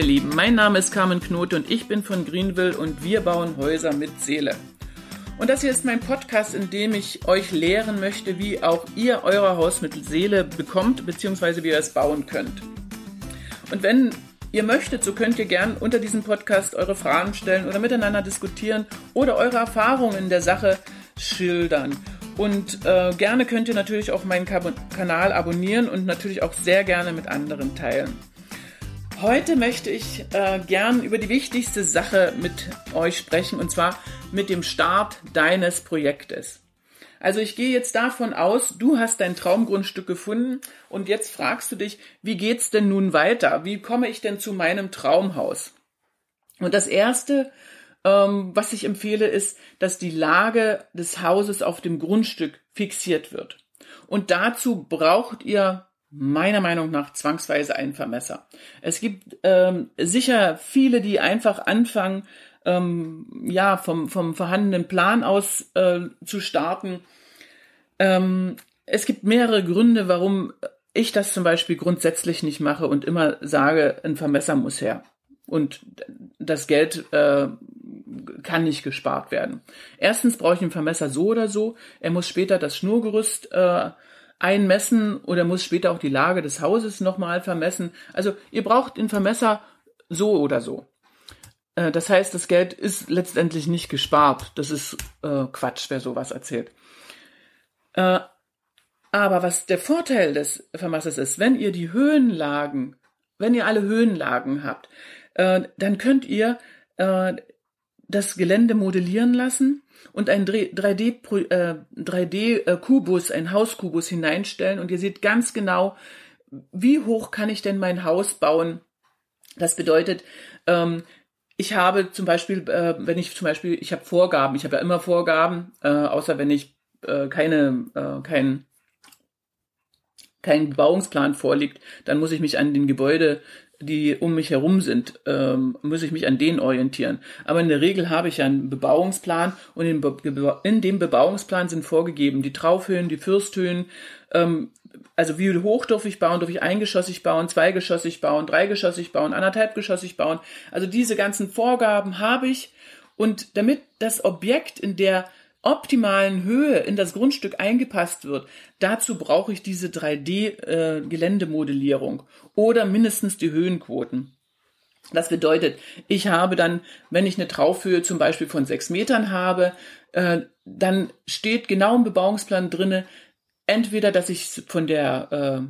ihr Lieben. Mein Name ist Carmen Knote und ich bin von Greenville und wir bauen Häuser mit Seele. Und das hier ist mein Podcast, in dem ich euch lehren möchte, wie auch ihr euer Haus mit Seele bekommt, beziehungsweise wie ihr es bauen könnt. Und wenn ihr möchtet, so könnt ihr gern unter diesem Podcast eure Fragen stellen oder miteinander diskutieren oder eure Erfahrungen in der Sache schildern. Und äh, gerne könnt ihr natürlich auch meinen Kanal abonnieren und natürlich auch sehr gerne mit anderen teilen. Heute möchte ich äh, gern über die wichtigste Sache mit euch sprechen und zwar mit dem Start deines Projektes. Also ich gehe jetzt davon aus, du hast dein Traumgrundstück gefunden und jetzt fragst du dich, wie geht's denn nun weiter? Wie komme ich denn zu meinem Traumhaus? Und das erste, ähm, was ich empfehle, ist, dass die Lage des Hauses auf dem Grundstück fixiert wird. Und dazu braucht ihr meiner Meinung nach zwangsweise ein Vermesser. Es gibt ähm, sicher viele, die einfach anfangen, ähm, ja, vom, vom vorhandenen Plan aus äh, zu starten. Ähm, es gibt mehrere Gründe, warum ich das zum Beispiel grundsätzlich nicht mache und immer sage, ein Vermesser muss her. Und das Geld äh, kann nicht gespart werden. Erstens brauche ich einen Vermesser so oder so. Er muss später das Schnurgerüst äh, einmessen oder muss später auch die Lage des Hauses nochmal vermessen. Also ihr braucht den Vermesser so oder so. Äh, das heißt, das Geld ist letztendlich nicht gespart. Das ist äh, Quatsch, wer sowas erzählt. Äh, aber was der Vorteil des Vermessers ist, wenn ihr die Höhenlagen, wenn ihr alle Höhenlagen habt, äh, dann könnt ihr äh, das Gelände modellieren lassen und einen 3D, äh, 3D-Kubus, ein Hauskubus hineinstellen und ihr seht ganz genau, wie hoch kann ich denn mein Haus bauen. Das bedeutet, ähm, ich habe zum Beispiel, äh, wenn ich zum Beispiel, ich habe Vorgaben, ich habe ja immer Vorgaben, äh, außer wenn ich äh, keine, äh, kein, kein Bebauungsplan vorliegt, dann muss ich mich an den Gebäude die um mich herum sind, ähm, muss ich mich an denen orientieren. Aber in der Regel habe ich einen Bebauungsplan und in, Be in dem Bebauungsplan sind vorgegeben die Traufhöhen, die Fürsthöhen, ähm, also wie hoch darf ich bauen, darf ich eingeschossig bauen, zweigeschossig bauen, dreigeschossig bauen, anderthalbgeschossig bauen. Also diese ganzen Vorgaben habe ich und damit das Objekt in der optimalen Höhe in das Grundstück eingepasst wird, dazu brauche ich diese 3D-Geländemodellierung äh, oder mindestens die Höhenquoten. Das bedeutet, ich habe dann, wenn ich eine Traufhöhe zum Beispiel von sechs Metern habe, äh, dann steht genau im Bebauungsplan drinne, entweder, dass ich von der, äh,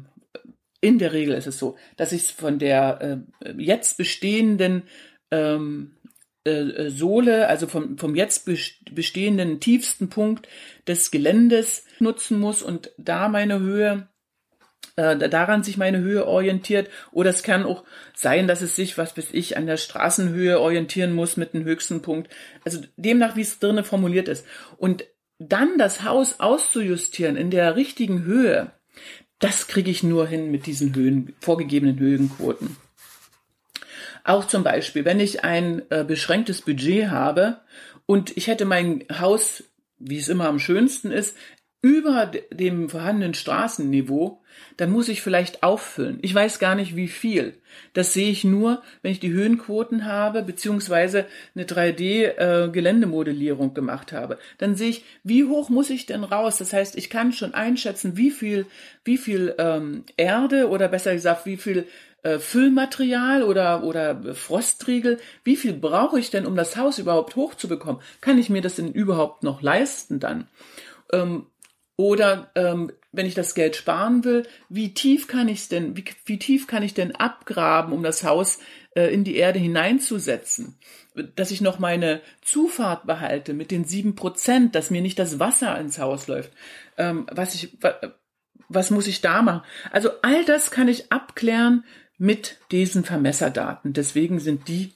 in der Regel ist es so, dass ich von der jetzt bestehenden ähm, äh, Sohle, also vom, vom jetzt bestehenden tiefsten Punkt des Geländes nutzen muss und da meine Höhe äh, daran sich meine Höhe orientiert. Oder es kann auch sein, dass es sich, was weiß ich, an der Straßenhöhe orientieren muss mit dem höchsten Punkt. Also demnach, wie es drinnen formuliert ist. Und dann das Haus auszujustieren in der richtigen Höhe, das kriege ich nur hin mit diesen Höhen, vorgegebenen Höhenquoten. Auch zum Beispiel, wenn ich ein äh, beschränktes Budget habe und ich hätte mein Haus, wie es immer am schönsten ist, über dem vorhandenen Straßenniveau, dann muss ich vielleicht auffüllen. Ich weiß gar nicht wie viel. Das sehe ich nur, wenn ich die Höhenquoten habe, beziehungsweise eine 3D-Geländemodellierung äh, gemacht habe. Dann sehe ich, wie hoch muss ich denn raus? Das heißt, ich kann schon einschätzen, wie viel, wie viel ähm, Erde oder besser gesagt, wie viel äh, Füllmaterial oder, oder Frostriegel. Wie viel brauche ich denn, um das Haus überhaupt hochzubekommen? Kann ich mir das denn überhaupt noch leisten dann? Ähm, oder ähm, wenn ich das Geld sparen will, wie tief kann ich denn, wie, wie tief kann ich denn abgraben, um das Haus äh, in die Erde hineinzusetzen? Dass ich noch meine Zufahrt behalte mit den sieben Prozent, dass mir nicht das Wasser ins Haus läuft. Ähm, was ich, was muss ich da machen? Also all das kann ich abklären mit diesen Vermesserdaten. Deswegen sind die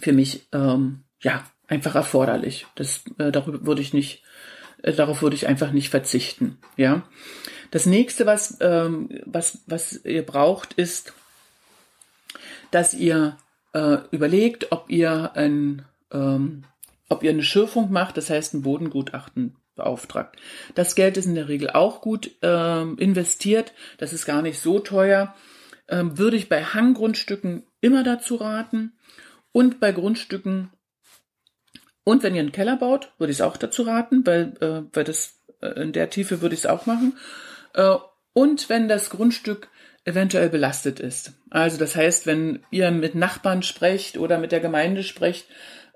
für mich ähm, ja einfach erforderlich. Das äh, darüber würde ich nicht, äh, darauf würde ich einfach nicht verzichten. Ja. Das nächste, was ähm, was was ihr braucht, ist, dass ihr äh, überlegt, ob ihr ein ähm, ob ihr eine Schürfung macht, das heißt ein Bodengutachten beauftragt. Das Geld ist in der Regel auch gut äh, investiert, das ist gar nicht so teuer ähm, würde ich bei Hanggrundstücken immer dazu raten und bei Grundstücken und wenn ihr einen Keller baut, würde ich es auch dazu raten, weil, äh, weil das äh, in der Tiefe würde ich es auch machen. Äh, und wenn das Grundstück eventuell belastet ist. Also das heißt, wenn ihr mit Nachbarn sprecht oder mit der Gemeinde sprecht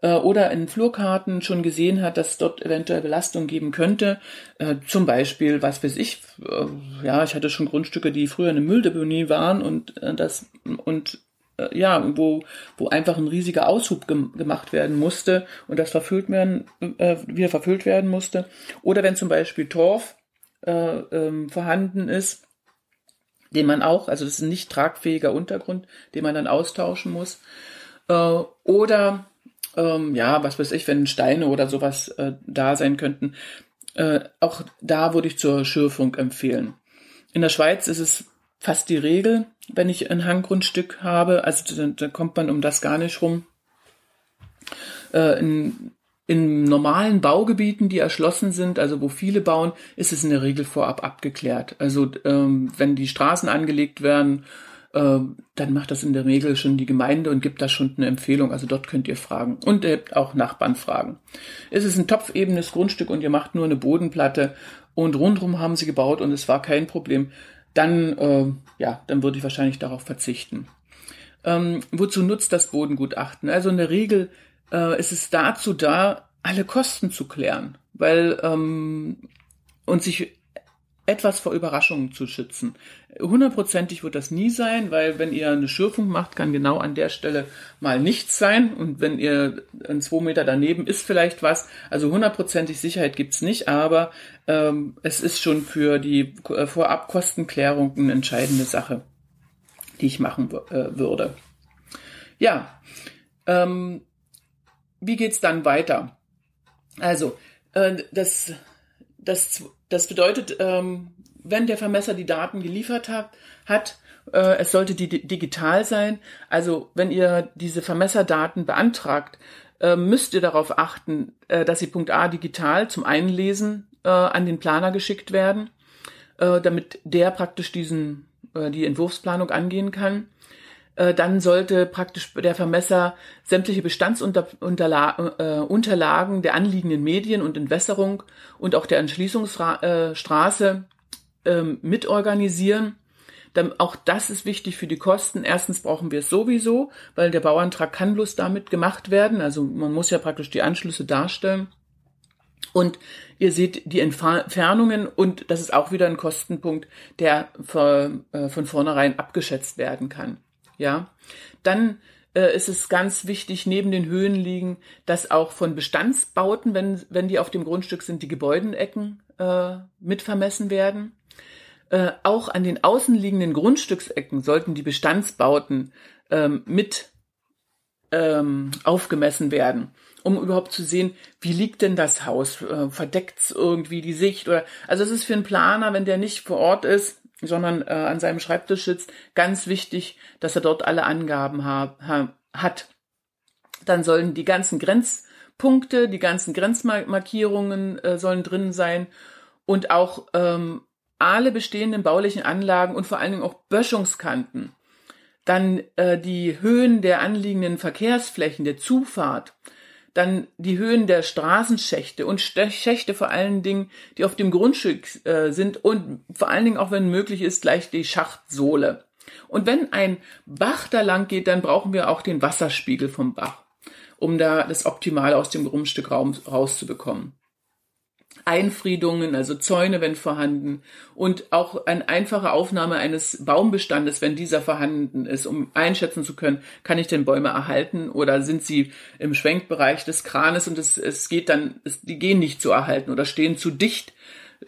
äh, oder in Flurkarten schon gesehen hat, dass dort eventuell Belastung geben könnte, äh, zum Beispiel, was weiß ich, äh, ja, ich hatte schon Grundstücke, die früher eine Mülldeponie waren und das und ja, wo, wo einfach ein riesiger Aushub gem gemacht werden musste und das verfüllt werden, wieder verfüllt werden musste. Oder wenn zum Beispiel Torf äh, ähm, vorhanden ist, den man auch, also das ist ein nicht tragfähiger Untergrund, den man dann austauschen muss. Äh, oder ähm, ja, was weiß ich, wenn Steine oder sowas äh, da sein könnten. Äh, auch da würde ich zur Schürfung empfehlen. In der Schweiz ist es fast die Regel, wenn ich ein Hanggrundstück habe. Also da, kommt man um das gar nicht rum. Äh, in, in normalen Baugebieten, die erschlossen sind, also wo viele bauen, ist es in der Regel vorab abgeklärt. Also ähm, wenn die Straßen angelegt werden, dann macht das in der Regel schon die Gemeinde und gibt da schon eine Empfehlung. Also dort könnt ihr fragen und äh, auch Nachbarn fragen. Es ist ein topfebenes Grundstück und ihr macht nur eine Bodenplatte und rundherum haben sie gebaut und es war kein Problem dann, äh, ja, dann würde ich wahrscheinlich darauf verzichten. Ähm, wozu nutzt das Bodengutachten? Also in der Regel äh, ist es dazu da, alle Kosten zu klären, weil ähm, und sich etwas vor Überraschungen zu schützen. Hundertprozentig wird das nie sein, weil wenn ihr eine Schürfung macht, kann genau an der Stelle mal nichts sein. Und wenn ihr ein zwei Meter daneben ist vielleicht was. Also hundertprozentig Sicherheit gibt's nicht, aber ähm, es ist schon für die äh, Vorabkostenklärung eine entscheidende Sache, die ich machen äh, würde. Ja, ähm, wie geht's dann weiter? Also, äh, das das, das bedeutet, ähm, wenn der Vermesser die Daten geliefert hat, hat äh, es sollte die digital sein. Also wenn ihr diese Vermesserdaten beantragt, äh, müsst ihr darauf achten, äh, dass sie Punkt A digital zum Einlesen äh, an den Planer geschickt werden, äh, damit der praktisch diesen äh, die Entwurfsplanung angehen kann. Äh, dann sollte praktisch der Vermesser sämtliche Bestandsunterlagen äh, der anliegenden Medien und Entwässerung und auch der Entschließungsstraße ähm, mitorganisieren. auch das ist wichtig für die Kosten. Erstens brauchen wir es sowieso, weil der Bauantrag kann bloß damit gemacht werden. Also man muss ja praktisch die Anschlüsse darstellen. Und ihr seht die Entfernungen und das ist auch wieder ein Kostenpunkt, der von äh, vornherein abgeschätzt werden kann. Ja, dann äh, ist es ganz wichtig, neben den Höhen liegen, dass auch von Bestandsbauten, wenn, wenn die auf dem Grundstück sind, die Gebäudenecken äh, mit vermessen werden. Äh, auch an den außenliegenden Grundstücksecken sollten die Bestandsbauten ähm, mit ähm, aufgemessen werden, um überhaupt zu sehen, wie liegt denn das Haus, äh, verdeckt irgendwie die Sicht oder also es ist für einen Planer, wenn der nicht vor Ort ist, sondern äh, an seinem Schreibtisch sitzt, ganz wichtig, dass er dort alle Angaben ha ha hat. Dann sollen die ganzen Grenzpunkte, die ganzen Grenzmarkierungen äh, sollen drin sein und auch ähm, alle bestehenden baulichen Anlagen und vor allen Dingen auch Böschungskanten. Dann äh, die Höhen der anliegenden Verkehrsflächen, der Zufahrt, dann die Höhen der Straßenschächte und Schächte vor allen Dingen, die auf dem Grundstück äh, sind und vor allen Dingen auch, wenn möglich ist, gleich die Schachtsohle. Und wenn ein Bach da lang geht, dann brauchen wir auch den Wasserspiegel vom Bach, um da das Optimale aus dem Grundstück rauszubekommen. Einfriedungen, also Zäune, wenn vorhanden, und auch eine einfache Aufnahme eines Baumbestandes, wenn dieser vorhanden ist, um einschätzen zu können, kann ich denn Bäume erhalten oder sind sie im Schwenkbereich des Kranes und es, es geht dann, es, die gehen nicht zu erhalten oder stehen zu dicht,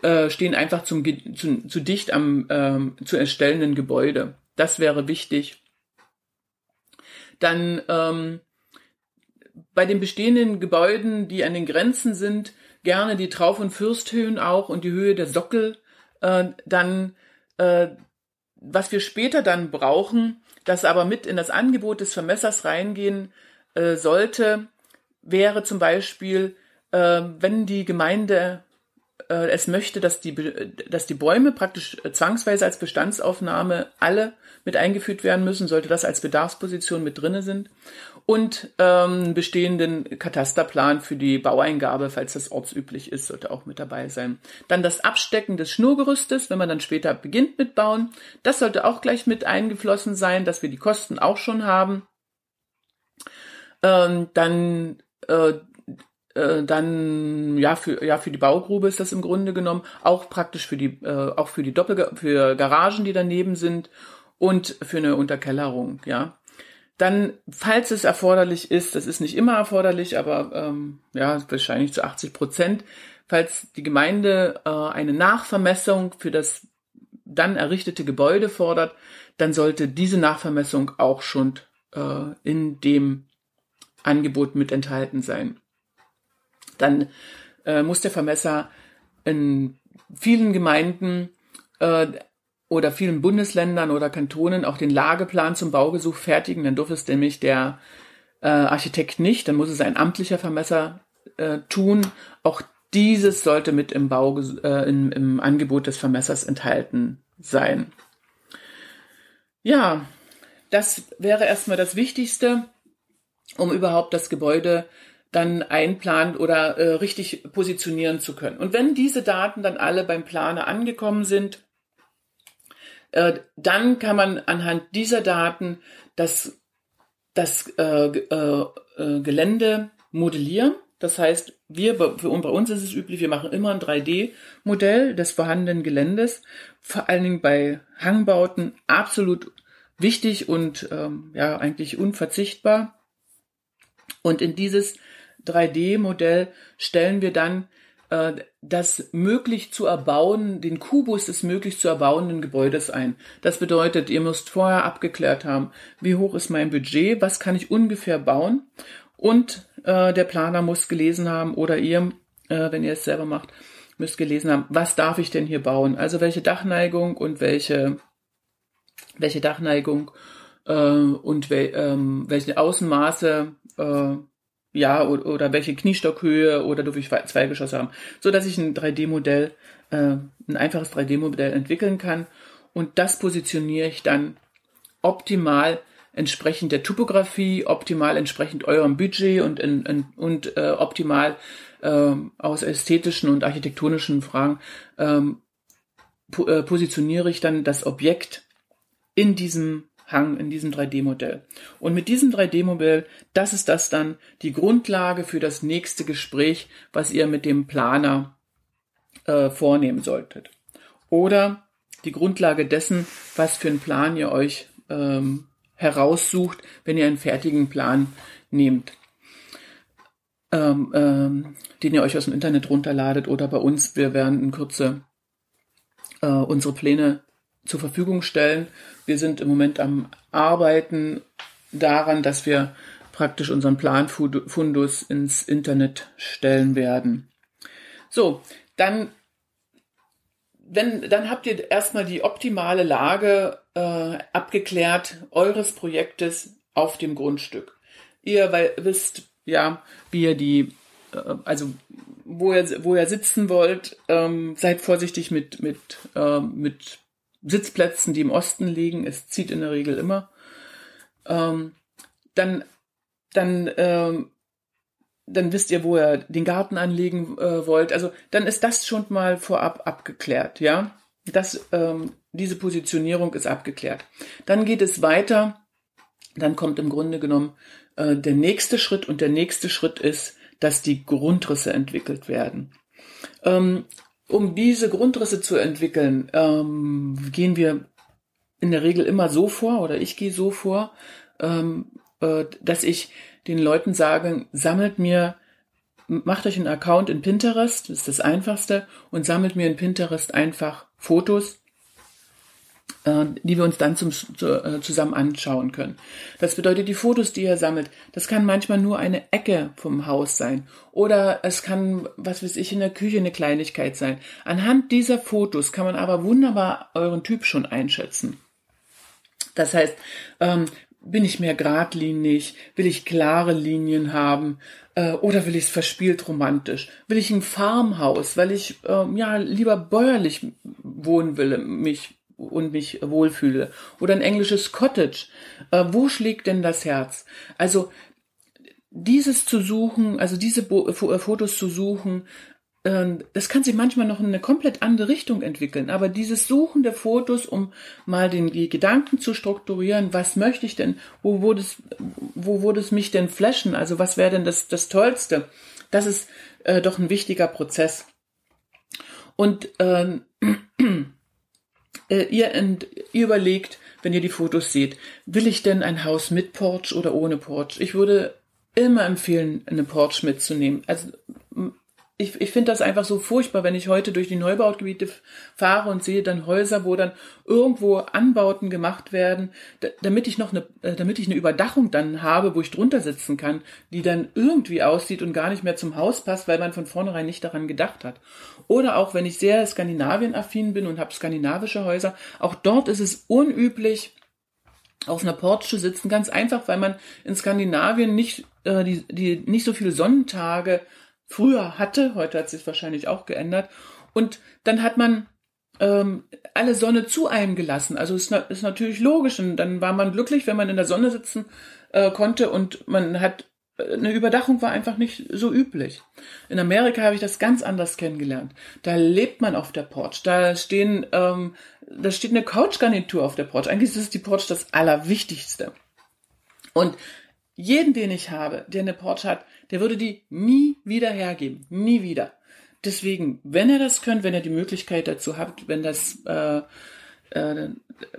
äh, stehen einfach zum, zu, zu dicht am ähm, zu erstellenden Gebäude. Das wäre wichtig. Dann ähm, bei den bestehenden Gebäuden, die an den Grenzen sind, gerne die Trauf- und Fürsthöhen auch und die Höhe der Sockel. Äh, dann, äh, was wir später dann brauchen, das aber mit in das Angebot des Vermessers reingehen äh, sollte, wäre zum Beispiel, äh, wenn die Gemeinde äh, es möchte, dass die, dass die Bäume praktisch zwangsweise als Bestandsaufnahme alle mit eingeführt werden müssen, sollte das als Bedarfsposition mit drinne sind und ähm, bestehenden Katasterplan für die Baueingabe, falls das ortsüblich ist, sollte auch mit dabei sein. Dann das Abstecken des Schnurgerüstes, wenn man dann später beginnt mit Bauen, das sollte auch gleich mit eingeflossen sein, dass wir die Kosten auch schon haben. Ähm, dann äh, äh, dann ja für ja für die Baugrube ist das im Grunde genommen auch praktisch für die äh, auch für die Doppel für Garagen die daneben sind und für eine Unterkellerung ja dann, falls es erforderlich ist, das ist nicht immer erforderlich, aber ähm, ja, wahrscheinlich zu 80 Prozent, falls die Gemeinde äh, eine Nachvermessung für das dann errichtete Gebäude fordert, dann sollte diese Nachvermessung auch schon äh, in dem Angebot mit enthalten sein. Dann äh, muss der Vermesser in vielen Gemeinden äh, oder vielen Bundesländern oder Kantonen auch den Lageplan zum Baugesuch fertigen. Dann durfte es nämlich der äh, Architekt nicht, dann muss es ein amtlicher Vermesser äh, tun. Auch dieses sollte mit im, Bau, äh, im, im Angebot des Vermessers enthalten sein. Ja, das wäre erstmal das Wichtigste, um überhaupt das Gebäude dann einplanen oder äh, richtig positionieren zu können. Und wenn diese Daten dann alle beim Planer angekommen sind, äh, dann kann man anhand dieser Daten das, das äh, äh, äh Gelände modellieren. Das heißt, wir, für, bei uns ist es üblich, wir machen immer ein 3D-Modell des vorhandenen Geländes, vor allen Dingen bei Hangbauten absolut wichtig und ähm, ja eigentlich unverzichtbar. Und in dieses 3D-Modell stellen wir dann äh, das möglich zu erbauen, den Kubus des möglich zu erbauenden Gebäudes ein. Das bedeutet, ihr müsst vorher abgeklärt haben, wie hoch ist mein Budget, was kann ich ungefähr bauen und äh, der Planer muss gelesen haben oder ihr, äh, wenn ihr es selber macht, müsst gelesen haben, was darf ich denn hier bauen? Also welche Dachneigung und welche welche Dachneigung äh, und wel, ähm, welche Außenmaße äh, ja, oder, oder welche Kniestockhöhe oder darf ich zwei Geschosse haben, so dass ich ein 3D-Modell, äh, ein einfaches 3D-Modell entwickeln kann. Und das positioniere ich dann optimal entsprechend der Topografie, optimal entsprechend eurem Budget und, in, in, und äh, optimal äh, aus ästhetischen und architektonischen Fragen ähm, po äh, positioniere ich dann das Objekt in diesem Hang in diesem 3D-Modell. Und mit diesem 3D-Modell, das ist das dann die Grundlage für das nächste Gespräch, was ihr mit dem Planer äh, vornehmen solltet. Oder die Grundlage dessen, was für einen Plan ihr euch ähm, heraussucht, wenn ihr einen fertigen Plan nehmt, ähm, ähm, den ihr euch aus dem Internet runterladet oder bei uns. Wir werden in Kürze äh, unsere Pläne zur Verfügung stellen. Wir sind im Moment am Arbeiten daran, dass wir praktisch unseren Planfundus ins Internet stellen werden. So, dann, wenn, dann habt ihr erstmal die optimale Lage äh, abgeklärt eures Projektes auf dem Grundstück. Ihr weil, wisst, ja, wie ihr die, äh, also wo ihr, wo ihr sitzen wollt, ähm, seid vorsichtig mit, mit, äh, mit Sitzplätzen, die im Osten liegen. Es zieht in der Regel immer. Ähm, dann, dann, ähm, dann wisst ihr, wo ihr den Garten anlegen äh, wollt. Also dann ist das schon mal vorab abgeklärt, ja. Das, ähm, diese Positionierung ist abgeklärt. Dann geht es weiter. Dann kommt im Grunde genommen äh, der nächste Schritt und der nächste Schritt ist, dass die Grundrisse entwickelt werden. Ähm, um diese Grundrisse zu entwickeln, ähm, gehen wir in der Regel immer so vor, oder ich gehe so vor, ähm, äh, dass ich den Leuten sage, sammelt mir, macht euch einen Account in Pinterest, das ist das einfachste, und sammelt mir in Pinterest einfach Fotos die wir uns dann zum, äh, zusammen anschauen können. Das bedeutet, die Fotos, die ihr sammelt, das kann manchmal nur eine Ecke vom Haus sein oder es kann, was weiß ich, in der Küche eine Kleinigkeit sein. Anhand dieser Fotos kann man aber wunderbar euren Typ schon einschätzen. Das heißt, ähm, bin ich mehr geradlinig? Will ich klare Linien haben? Äh, oder will ich es verspielt romantisch? Will ich ein Farmhaus, weil ich äh, ja lieber bäuerlich wohnen will, mich und mich wohlfühle? Oder ein englisches Cottage? Äh, wo schlägt denn das Herz? Also dieses zu suchen, also diese Bo Fotos zu suchen, ähm, das kann sich manchmal noch in eine komplett andere Richtung entwickeln. Aber dieses Suchen der Fotos, um mal den Gedanken zu strukturieren, was möchte ich denn, wo würde es, wo würde es mich denn flashen? Also was wäre denn das, das Tollste? Das ist äh, doch ein wichtiger Prozess. Und ähm, äh, ihr, ent, ihr überlegt, wenn ihr die Fotos seht, will ich denn ein Haus mit Porch oder ohne Porch? Ich würde immer empfehlen, eine Porch mitzunehmen. Also ich, ich finde das einfach so furchtbar, wenn ich heute durch die Neubaugebiete fahre und sehe dann Häuser, wo dann irgendwo Anbauten gemacht werden, damit ich noch eine, äh, damit ich eine Überdachung dann habe, wo ich drunter sitzen kann, die dann irgendwie aussieht und gar nicht mehr zum Haus passt, weil man von vornherein nicht daran gedacht hat. Oder auch wenn ich sehr Skandinavien-affin bin und habe skandinavische Häuser, auch dort ist es unüblich, auf einer Porch zu sitzen, ganz einfach, weil man in Skandinavien nicht äh, die, die nicht so viele Sonnentage früher hatte, heute hat sich wahrscheinlich auch geändert. Und dann hat man ähm, alle Sonne zu einem gelassen. Also ist, ist natürlich logisch. Und dann war man glücklich, wenn man in der Sonne sitzen äh, konnte und man hat eine Überdachung war einfach nicht so üblich. In Amerika habe ich das ganz anders kennengelernt. Da lebt man auf der Porch. Da stehen, ähm, da steht eine Couchgarnitur auf der Porch. Eigentlich ist die Porch das Allerwichtigste. Und jeden, den ich habe, der eine Porch hat, der würde die nie wieder hergeben. Nie wieder. Deswegen, wenn ihr das könnt, wenn ihr die Möglichkeit dazu habt, wenn das, äh, äh,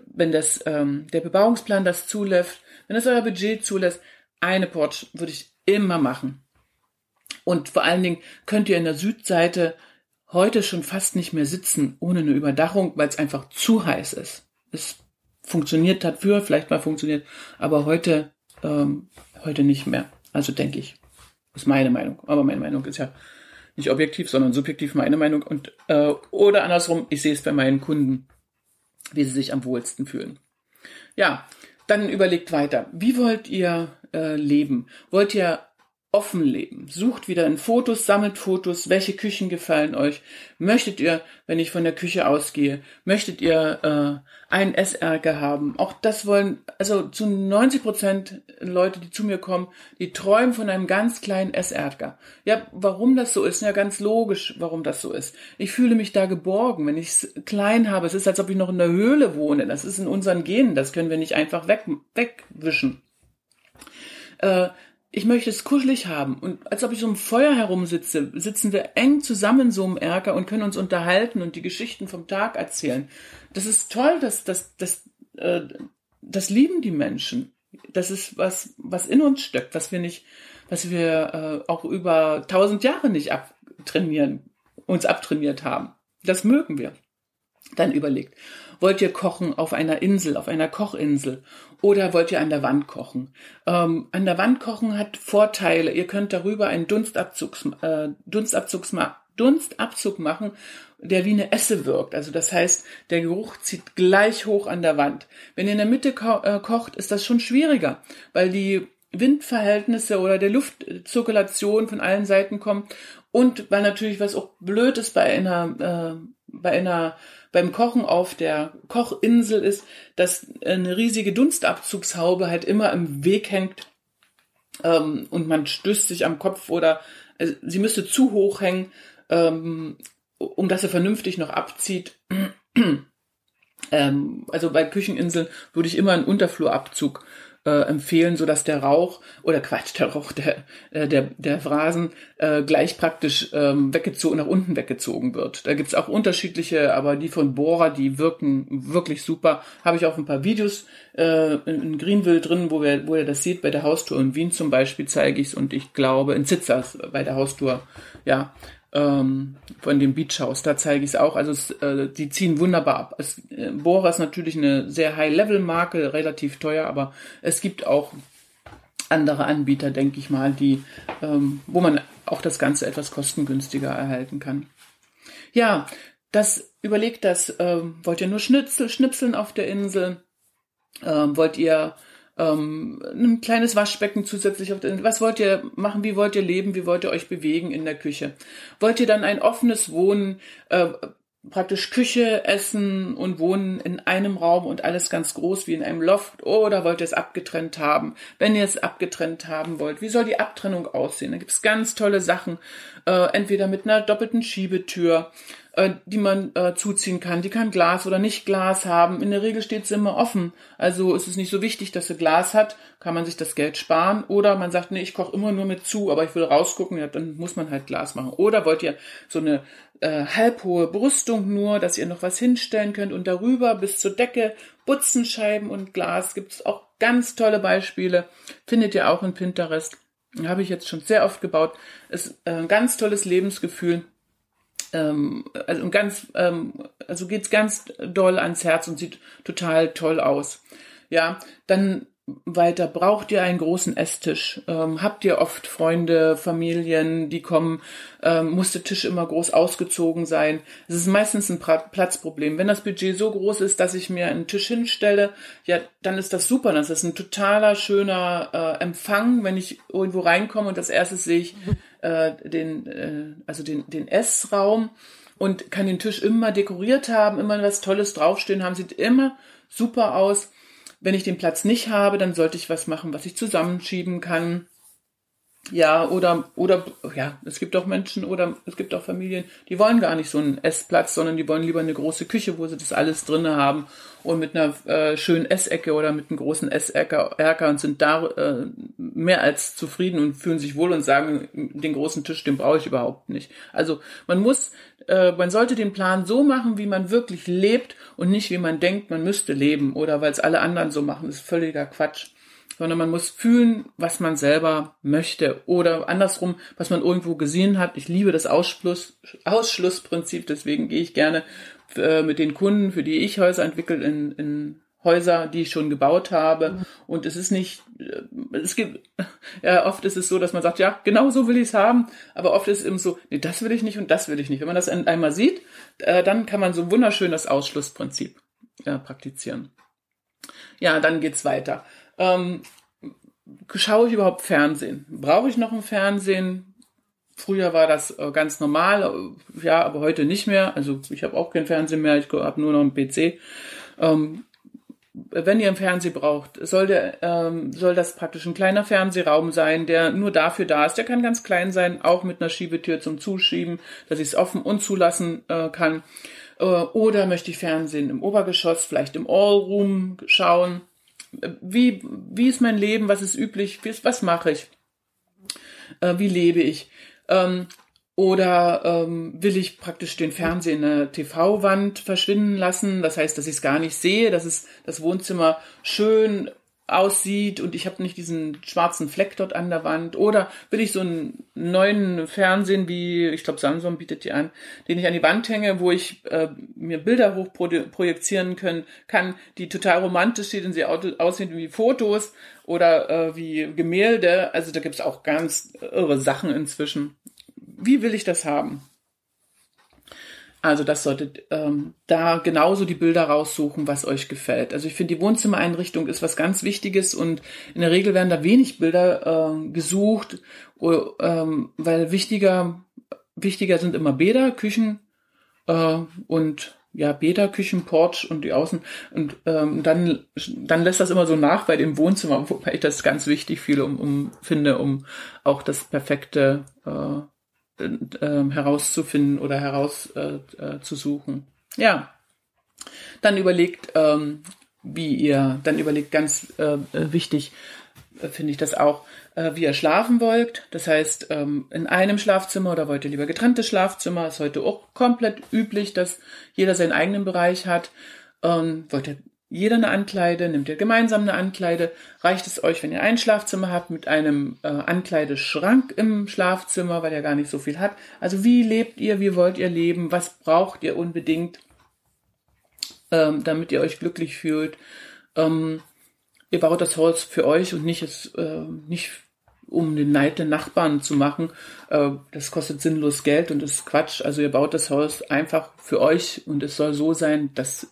wenn das, ähm, der Bebauungsplan das zulässt, wenn das euer Budget zulässt, eine Porch würde ich immer machen. Und vor allen Dingen könnt ihr in der Südseite heute schon fast nicht mehr sitzen ohne eine Überdachung, weil es einfach zu heiß ist. Es funktioniert hat früher, vielleicht mal funktioniert, aber heute ähm, heute nicht mehr. Also denke ich. Ist meine Meinung. Aber meine Meinung ist ja nicht objektiv, sondern subjektiv meine Meinung. Und äh, oder andersrum, ich sehe es bei meinen Kunden, wie sie sich am wohlsten fühlen. Ja, dann überlegt weiter. Wie wollt ihr äh, leben? Wollt ihr offen leben. Sucht wieder in Fotos, sammelt Fotos. Welche Küchen gefallen euch? Möchtet ihr, wenn ich von der Küche ausgehe, möchtet ihr äh, einen Essärger haben? Auch das wollen, also zu 90 Prozent Leute, die zu mir kommen, die träumen von einem ganz kleinen Essärger. Ja, warum das so ist? Ja, ganz logisch, warum das so ist. Ich fühle mich da geborgen, wenn ich es klein habe. Es ist, als ob ich noch in der Höhle wohne. Das ist in unseren Genen. Das können wir nicht einfach weg, wegwischen. Äh, ich möchte es kuschelig haben. Und als ob ich so im Feuer herumsitze, sitzen wir eng zusammen so im Erker und können uns unterhalten und die Geschichten vom Tag erzählen. Das ist toll, dass das, das, äh, das lieben die Menschen. Das ist was, was in uns steckt, was wir nicht, was wir äh, auch über tausend Jahre nicht abtrainieren, uns abtrainiert haben. Das mögen wir. Dann überlegt, wollt ihr kochen auf einer Insel, auf einer Kochinsel oder wollt ihr an der Wand kochen? Ähm, an der Wand kochen hat Vorteile. Ihr könnt darüber einen Dunstabzugs, äh, Dunstabzugs, Dunstabzug machen, der wie eine Esse wirkt. Also das heißt, der Geruch zieht gleich hoch an der Wand. Wenn ihr in der Mitte ko äh, kocht, ist das schon schwieriger, weil die Windverhältnisse oder der Luftzirkulation von allen Seiten kommt und weil natürlich was auch blöd ist bei einer äh, bei einer beim Kochen auf der Kochinsel ist, dass eine riesige Dunstabzugshaube halt immer im Weg hängt ähm, und man stößt sich am Kopf oder also sie müsste zu hoch hängen, ähm, um dass sie vernünftig noch abzieht. ähm, also bei Kücheninseln würde ich immer einen Unterflurabzug äh, empfehlen, so dass der Rauch oder Quatsch, der Rauch, der äh, der der Phrasen äh, gleich praktisch ähm, weggezogen nach unten weggezogen wird. Da gibt's auch unterschiedliche, aber die von Bohrer, die wirken wirklich super. Habe ich auch ein paar Videos äh, in Greenville drin, wo wir wo ihr das seht bei der Haustour in Wien zum Beispiel zeige ich's und ich glaube in Zitzers bei der Haustour ja ähm, von dem Beach House. Da zeige ich es auch. Also es, äh, die ziehen wunderbar ab. Es, äh, Bora ist natürlich eine sehr High-Level-Marke, relativ teuer, aber es gibt auch andere Anbieter, denke ich mal, die, ähm, wo man auch das Ganze etwas kostengünstiger erhalten kann. Ja, das überlegt das, ähm, wollt ihr nur Schnitzel, schnipseln auf der Insel? Ähm, wollt ihr ähm, ein kleines Waschbecken zusätzlich auf den, was wollt ihr machen, wie wollt ihr leben, wie wollt ihr euch bewegen in der Küche? Wollt ihr dann ein offenes Wohnen, äh, praktisch Küche, Essen und Wohnen in einem Raum und alles ganz groß wie in einem Loft oder wollt ihr es abgetrennt haben? Wenn ihr es abgetrennt haben wollt, wie soll die Abtrennung aussehen? Da gibt es ganz tolle Sachen, äh, entweder mit einer doppelten Schiebetür, äh, die man äh, zuziehen kann. Die kann Glas oder nicht Glas haben. In der Regel steht sie immer offen. Also ist es nicht so wichtig, dass sie Glas hat, kann man sich das Geld sparen. Oder man sagt, nee, ich koche immer nur mit zu, aber ich will rausgucken, ja, dann muss man halt Glas machen. Oder wollt ihr so eine äh, halbhohe Brüstung nur, dass ihr noch was hinstellen könnt und darüber bis zur Decke Butzenscheiben und Glas gibt's auch ganz tolle Beispiele. Findet ihr auch in Pinterest. Habe ich jetzt schon sehr oft gebaut. Ist äh, ein ganz tolles Lebensgefühl. Ähm, also ganz, ähm, also geht's ganz doll ans Herz und sieht total toll aus. Ja, dann weiter? Braucht ihr einen großen Esstisch? Ähm, habt ihr oft Freunde, Familien, die kommen? Ähm, muss der Tisch immer groß ausgezogen sein? Es ist meistens ein pra Platzproblem. Wenn das Budget so groß ist, dass ich mir einen Tisch hinstelle, ja, dann ist das super. Das ist ein totaler schöner äh, Empfang, wenn ich irgendwo reinkomme und als erstes sehe ich äh, den, äh, also den, den Essraum und kann den Tisch immer dekoriert haben, immer was Tolles draufstehen haben, sieht immer super aus. Wenn ich den Platz nicht habe, dann sollte ich was machen, was ich zusammenschieben kann. Ja, oder, oder, ja, es gibt auch Menschen oder es gibt auch Familien, die wollen gar nicht so einen Essplatz, sondern die wollen lieber eine große Küche, wo sie das alles drinne haben und mit einer äh, schönen Essecke oder mit einem großen Esserker und sind da äh, mehr als zufrieden und fühlen sich wohl und sagen, den großen Tisch, den brauche ich überhaupt nicht. Also man muss, äh, man sollte den Plan so machen, wie man wirklich lebt und nicht wie man denkt, man müsste leben oder weil es alle anderen so machen. Das ist völliger Quatsch sondern man muss fühlen, was man selber möchte oder andersrum, was man irgendwo gesehen hat. Ich liebe das Ausschluss, Ausschlussprinzip, deswegen gehe ich gerne äh, mit den Kunden, für die ich Häuser entwickle, in, in Häuser, die ich schon gebaut habe. Mhm. Und es ist nicht, äh, es gibt, ja, oft ist es so, dass man sagt, ja, genau so will ich es haben, aber oft ist es eben so, nee, das will ich nicht und das will ich nicht. Wenn man das einmal sieht, äh, dann kann man so wunderschön das Ausschlussprinzip praktizieren. Ja, dann geht's weiter. Ähm, schaue ich überhaupt Fernsehen? Brauche ich noch ein Fernsehen? Früher war das äh, ganz normal, äh, ja, aber heute nicht mehr. Also ich habe auch kein Fernsehen mehr, ich habe nur noch einen PC. Ähm, wenn ihr ein Fernsehen braucht, soll, der, ähm, soll das praktisch ein kleiner Fernsehraum sein, der nur dafür da ist. Der kann ganz klein sein, auch mit einer Schiebetür zum Zuschieben, dass ich es offen und zulassen äh, kann. Äh, oder möchte ich Fernsehen im Obergeschoss, vielleicht im Allroom schauen wie, wie ist mein Leben, was ist üblich, was mache ich, äh, wie lebe ich. Ähm, oder ähm, will ich praktisch den Fernseher in der TV-Wand verschwinden lassen? Das heißt, dass ich es gar nicht sehe, dass es das Wohnzimmer schön aussieht und ich habe nicht diesen schwarzen Fleck dort an der Wand oder will ich so einen neuen Fernsehen wie ich glaube Samsung bietet die an, den ich an die Wand hänge, wo ich äh, mir Bilder hochprojizieren können kann, die total romantisch und sie aussehen wie Fotos oder äh, wie Gemälde. Also da gibt es auch ganz irre Sachen inzwischen. Wie will ich das haben? Also das solltet ähm, da genauso die Bilder raussuchen, was euch gefällt. Also ich finde, die Wohnzimmereinrichtung ist was ganz Wichtiges und in der Regel werden da wenig Bilder äh, gesucht, ähm, weil wichtiger, wichtiger sind immer Bäder, Küchen äh, und ja, Bäder, Küchen, Porch und die Außen. Und ähm, dann, dann lässt das immer so nach bei dem Wohnzimmer, wobei ich das ganz wichtig viele, um, um finde, um auch das perfekte äh, herauszufinden oder herauszusuchen. Äh, äh, ja. Dann überlegt, ähm, wie ihr, dann überlegt ganz äh, wichtig, äh, finde ich das auch, äh, wie ihr schlafen wollt. Das heißt, ähm, in einem Schlafzimmer oder wollt ihr lieber getrennte Schlafzimmer? Ist heute auch komplett üblich, dass jeder seinen eigenen Bereich hat. Ähm, wollt ihr jeder eine Ankleide, nehmt ihr gemeinsam eine Ankleide. Reicht es euch, wenn ihr ein Schlafzimmer habt mit einem äh, Ankleideschrank im Schlafzimmer, weil ihr gar nicht so viel habt? Also wie lebt ihr, wie wollt ihr leben, was braucht ihr unbedingt, ähm, damit ihr euch glücklich fühlt? Ähm, ihr baut das Haus für euch und nicht, es, äh, nicht um den Neid der Nachbarn zu machen. Äh, das kostet sinnlos Geld und ist Quatsch. Also ihr baut das Haus einfach für euch und es soll so sein, dass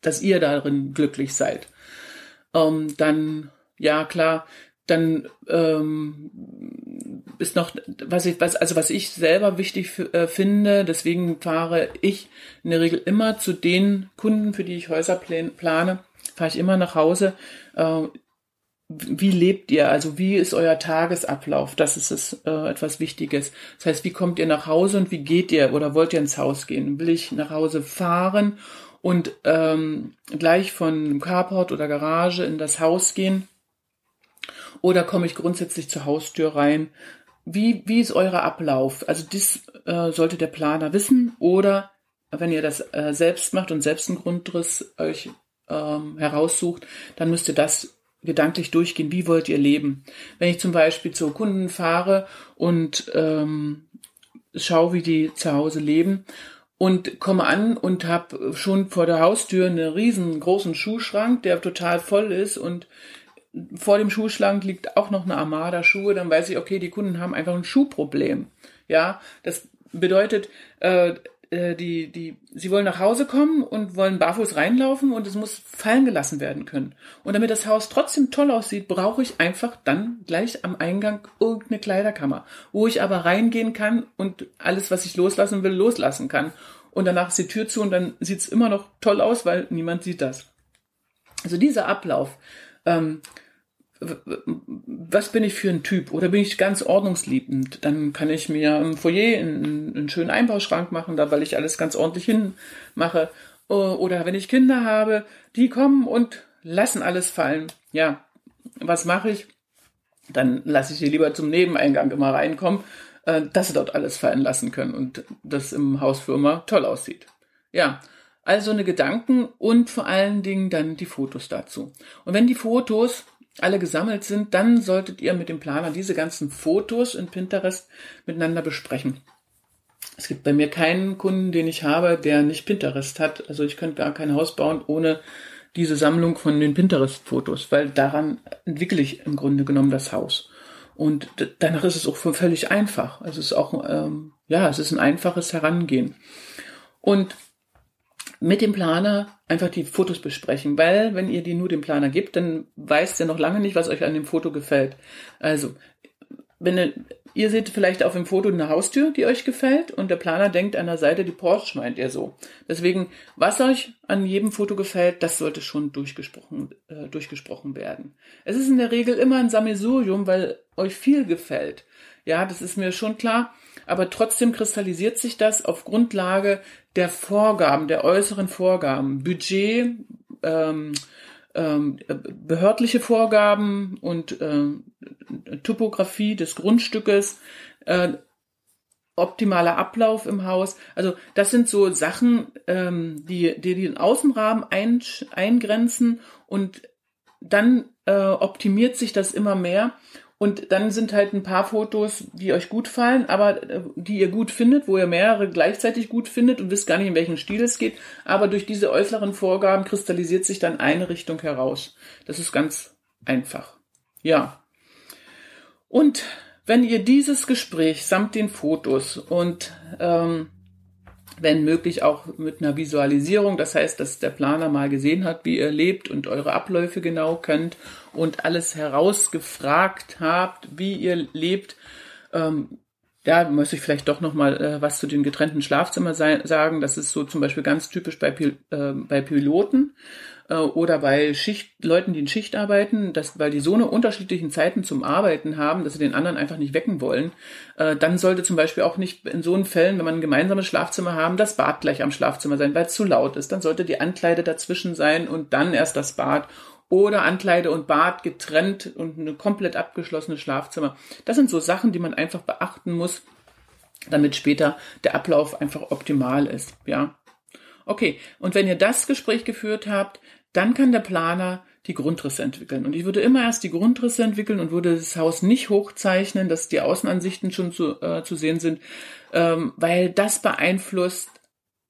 dass ihr darin glücklich seid. Ähm, dann ja klar, dann ähm, ist noch, was ich, was, also was ich selber wichtig äh, finde, deswegen fahre ich in der Regel immer zu den Kunden, für die ich Häuser plane, fahre ich immer nach Hause. Äh, wie lebt ihr? Also wie ist euer Tagesablauf? Das ist es, äh, etwas Wichtiges. Das heißt, wie kommt ihr nach Hause und wie geht ihr oder wollt ihr ins Haus gehen? Will ich nach Hause fahren und ähm, gleich von Carport oder Garage in das Haus gehen? Oder komme ich grundsätzlich zur Haustür rein? Wie, wie ist euer Ablauf? Also das äh, sollte der Planer wissen. Oder wenn ihr das äh, selbst macht und selbst einen Grundriss euch ähm, heraussucht, dann müsst ihr das gedanklich durchgehen. Wie wollt ihr leben? Wenn ich zum Beispiel zu Kunden fahre und ähm, schaue, wie die zu Hause leben und komme an und habe schon vor der Haustür einen riesengroßen Schuhschrank, der total voll ist und vor dem Schuhschrank liegt auch noch eine Armada Schuhe, dann weiß ich, okay, die Kunden haben einfach ein Schuhproblem. Ja, das bedeutet, äh, äh, die, die, sie wollen nach Hause kommen und wollen barfuß reinlaufen und es muss fallen gelassen werden können. Und damit das Haus trotzdem toll aussieht, brauche ich einfach dann gleich am Eingang irgendeine Kleiderkammer, wo ich aber reingehen kann und alles, was ich loslassen will, loslassen kann. Und danach ist die Tür zu und dann sieht es immer noch toll aus, weil niemand sieht das. Also dieser Ablauf, ähm, was bin ich für ein Typ? Oder bin ich ganz ordnungsliebend? Dann kann ich mir im Foyer einen, einen schönen Einbauschrank machen, da weil ich alles ganz ordentlich hinmache. Oder wenn ich Kinder habe, die kommen und lassen alles fallen. Ja, was mache ich? Dann lasse ich sie lieber zum Nebeneingang immer reinkommen, äh, dass sie dort alles fallen lassen können und das im Haus für immer toll aussieht. Ja, also eine Gedanken und vor allen Dingen dann die Fotos dazu. Und wenn die Fotos alle gesammelt sind, dann solltet ihr mit dem Planer diese ganzen Fotos in Pinterest miteinander besprechen. Es gibt bei mir keinen Kunden, den ich habe, der nicht Pinterest hat. Also ich könnte gar kein Haus bauen ohne diese Sammlung von den Pinterest-Fotos, weil daran entwickle ich im Grunde genommen das Haus. Und danach ist es auch völlig einfach. Also es ist auch, ähm, ja, es ist ein einfaches Herangehen. Und mit dem Planer einfach die Fotos besprechen, weil wenn ihr die nur dem Planer gibt, dann weiß der noch lange nicht, was euch an dem Foto gefällt. Also, wenn ihr, ihr seht vielleicht auf dem Foto eine Haustür, die euch gefällt und der Planer denkt an der Seite, die Porsche meint er so. Deswegen, was euch an jedem Foto gefällt, das sollte schon durchgesprochen, äh, durchgesprochen werden. Es ist in der Regel immer ein Sammelsurium, weil euch viel gefällt. Ja, das ist mir schon klar. Aber trotzdem kristallisiert sich das auf Grundlage der Vorgaben, der äußeren Vorgaben, Budget, ähm, ähm, behördliche Vorgaben und äh, Topografie des Grundstückes, äh, optimaler Ablauf im Haus. Also das sind so Sachen, ähm, die, die den Außenrahmen ein, eingrenzen und dann äh, optimiert sich das immer mehr und dann sind halt ein paar Fotos, die euch gut fallen, aber äh, die ihr gut findet, wo ihr mehrere gleichzeitig gut findet und wisst gar nicht, in welchen Stil es geht. Aber durch diese äußeren Vorgaben kristallisiert sich dann eine Richtung heraus. Das ist ganz einfach. Ja. Und wenn ihr dieses Gespräch samt den Fotos und ähm, wenn möglich auch mit einer Visualisierung. Das heißt, dass der Planer mal gesehen hat, wie ihr lebt und eure Abläufe genau könnt und alles herausgefragt habt, wie ihr lebt. Ähm, ja, muss ich vielleicht doch noch mal äh, was zu den getrennten Schlafzimmern sagen. Das ist so zum Beispiel ganz typisch bei, äh, bei Piloten äh, oder bei Schicht, Leuten, die in Schicht arbeiten, dass, weil die so eine unterschiedlichen Zeiten zum Arbeiten haben, dass sie den anderen einfach nicht wecken wollen, äh, dann sollte zum Beispiel auch nicht in so einen Fällen, wenn man ein gemeinsames Schlafzimmer haben, das Bad gleich am Schlafzimmer sein, weil es zu laut ist. Dann sollte die Ankleide dazwischen sein und dann erst das Bad oder Ankleide und Bad getrennt und eine komplett abgeschlossene Schlafzimmer. Das sind so Sachen, die man einfach beachten muss, damit später der Ablauf einfach optimal ist, ja. Okay, und wenn ihr das Gespräch geführt habt, dann kann der Planer die Grundrisse entwickeln. Und ich würde immer erst die Grundrisse entwickeln und würde das Haus nicht hochzeichnen, dass die Außenansichten schon zu, äh, zu sehen sind, ähm, weil das beeinflusst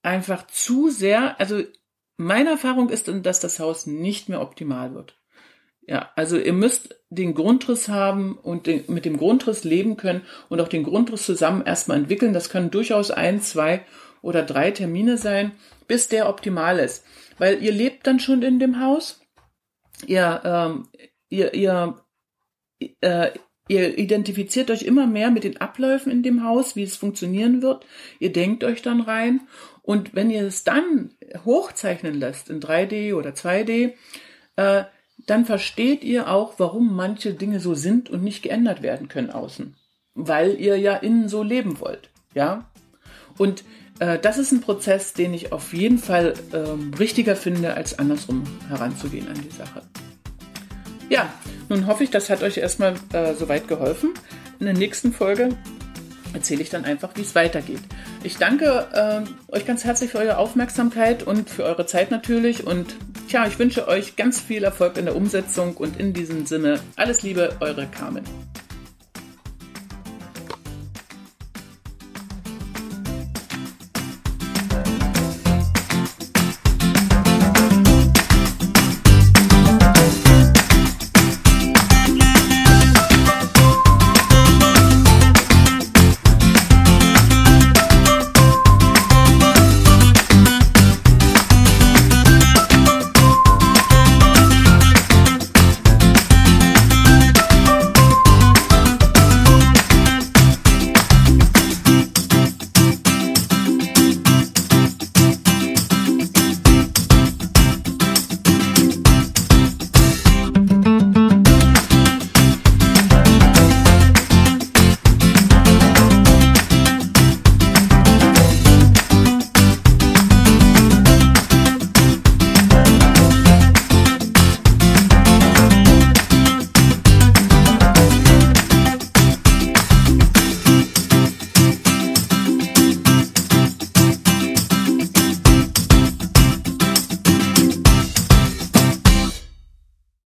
einfach zu sehr. Also meine Erfahrung ist, dass das Haus nicht mehr optimal wird. Ja, also ihr müsst den Grundriss haben und den, mit dem Grundriss leben können und auch den Grundriss zusammen erstmal entwickeln. Das können durchaus ein, zwei oder drei Termine sein, bis der optimal ist weil ihr lebt dann schon in dem Haus. Ihr, ähm, ihr, ihr, äh, ihr identifiziert euch immer mehr mit den Abläufen in dem Haus, wie es funktionieren wird. Ihr denkt euch dann rein. Und wenn ihr es dann hochzeichnen lässt in 3D oder 2D, äh, dann versteht ihr auch, warum manche Dinge so sind und nicht geändert werden können außen. Weil ihr ja innen so leben wollt. Ja? Und das ist ein Prozess, den ich auf jeden Fall ähm, richtiger finde, als andersrum heranzugehen an die Sache. Ja, nun hoffe ich, das hat euch erstmal äh, soweit geholfen. In der nächsten Folge erzähle ich dann einfach, wie es weitergeht. Ich danke äh, euch ganz herzlich für eure Aufmerksamkeit und für eure Zeit natürlich. Und tja, ich wünsche euch ganz viel Erfolg in der Umsetzung und in diesem Sinne alles Liebe, eure Carmen.